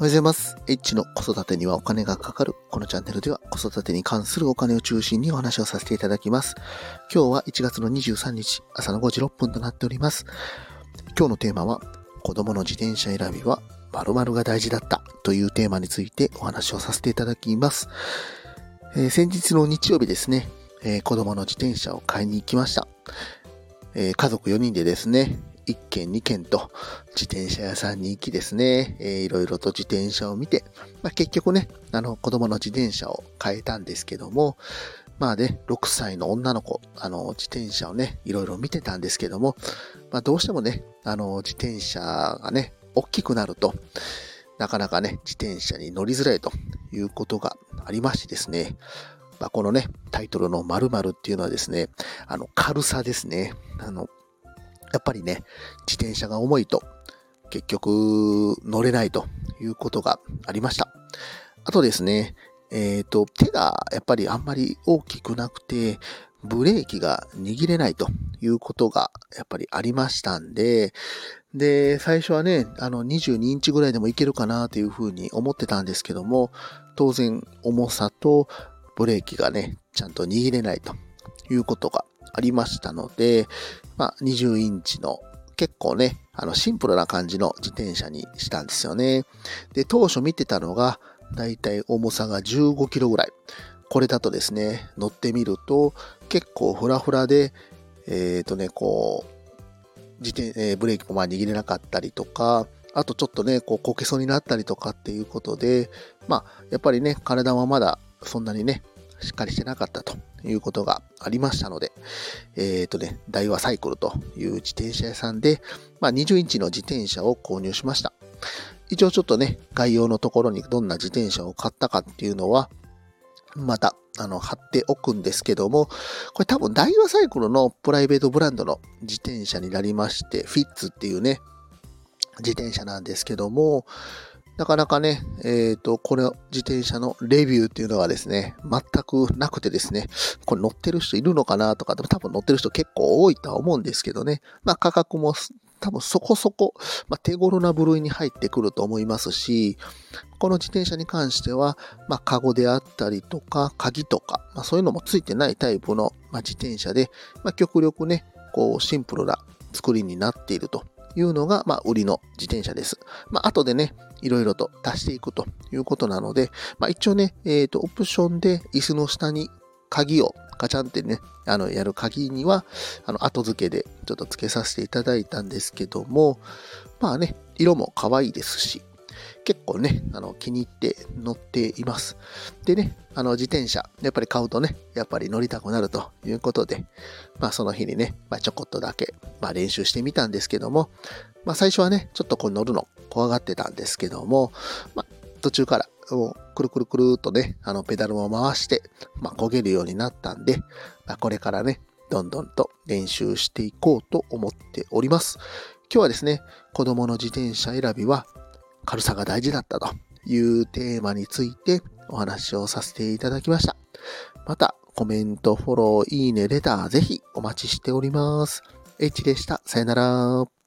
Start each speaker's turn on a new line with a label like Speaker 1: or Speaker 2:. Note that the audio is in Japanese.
Speaker 1: おはようございます。H の子育てにはお金がかかる。このチャンネルでは子育てに関するお金を中心にお話をさせていただきます。今日は1月の23日、朝の5時6分となっております。今日のテーマは、子供の自転車選びは〇〇が大事だったというテーマについてお話をさせていただきます。えー、先日の日曜日ですね、えー、子供の自転車を買いに行きました。えー、家族4人でですね、1軒2軒と自転車屋さんに行きですね、えー、いろいろと自転車を見て、まあ、結局ね、あの子供の自転車を変えたんですけども、まあね、6歳の女の子、あの、自転車をね、いろいろ見てたんですけども、まあどうしてもね、あの、自転車がね、大きくなると、なかなかね、自転車に乗りづらいということがありましてですね、まあ、このね、タイトルの〇〇っていうのはですね、あの、軽さですね。あの、やっぱりね、自転車が重いと結局乗れないということがありました。あとですね、えっ、ー、と、手がやっぱりあんまり大きくなくて、ブレーキが握れないということがやっぱりありましたんで、で、最初はね、あの22インチぐらいでもいけるかなというふうに思ってたんですけども、当然重さとブレーキがね、ちゃんと握れないということがありましたので、まあ、20インチの結構ね、あの、シンプルな感じの自転車にしたんですよね。で、当初見てたのが、だいたい重さが15キロぐらい。これだとですね、乗ってみると、結構フラフラで、えっ、ー、とね、こう、自転、えー、ブレーキもまあ握れなかったりとか、あとちょっとね、こう、こけそうになったりとかっていうことで、まあ、やっぱりね、体はまだそんなにね、しっかりしてなかったということがありましたので、えっ、ー、とね、大和サイクルという自転車屋さんで、まあ、20インチの自転車を購入しました。一応ちょっとね、概要のところにどんな自転車を買ったかっていうのは、また、あの、貼っておくんですけども、これ多分大和サイクルのプライベートブランドの自転車になりまして、フィッツっていうね、自転車なんですけども、なかなかね、えっ、ー、と、これ、自転車のレビューっていうのがですね、全くなくてですね、これ乗ってる人いるのかなとか、でも多分乗ってる人結構多いとは思うんですけどね、まあ価格も多分そこそこ、まあ、手頃な部類に入ってくると思いますし、この自転車に関しては、まあ、カゴであったりとか、鍵とか、まあ、そういうのもついてないタイプの、まあ、自転車で、まあ、極力ね、こう、シンプルな作りになっていると。いうのが、まあ、売りの自転車です。まあ、後でね、いろいろと足していくということなので、まあ、一応ね、えっ、ー、と、オプションで椅子の下に鍵をガチャンってね、あの、やる鍵には、あの、後付けでちょっと付けさせていただいたんですけども、まあね、色も可愛いですし、結構ね、あの、気に入って乗っています。でね、あの、自転車、やっぱり買うとね、やっぱり乗りたくなるということで、まあその日にね、まあちょこっとだけ、まあ練習してみたんですけども、まあ最初はね、ちょっとこう乗るの怖がってたんですけども、まあ途中から、もうくるくるくるっとね、あのペダルを回して、まあ焦げるようになったんで、まあこれからね、どんどんと練習していこうと思っております。今日はですね、子供の自転車選びは軽さが大事だったというテーマについてお話をさせていただきました。また、コメント、フォロー、いいね、レター、ぜひお待ちしております。H でした。さよなら。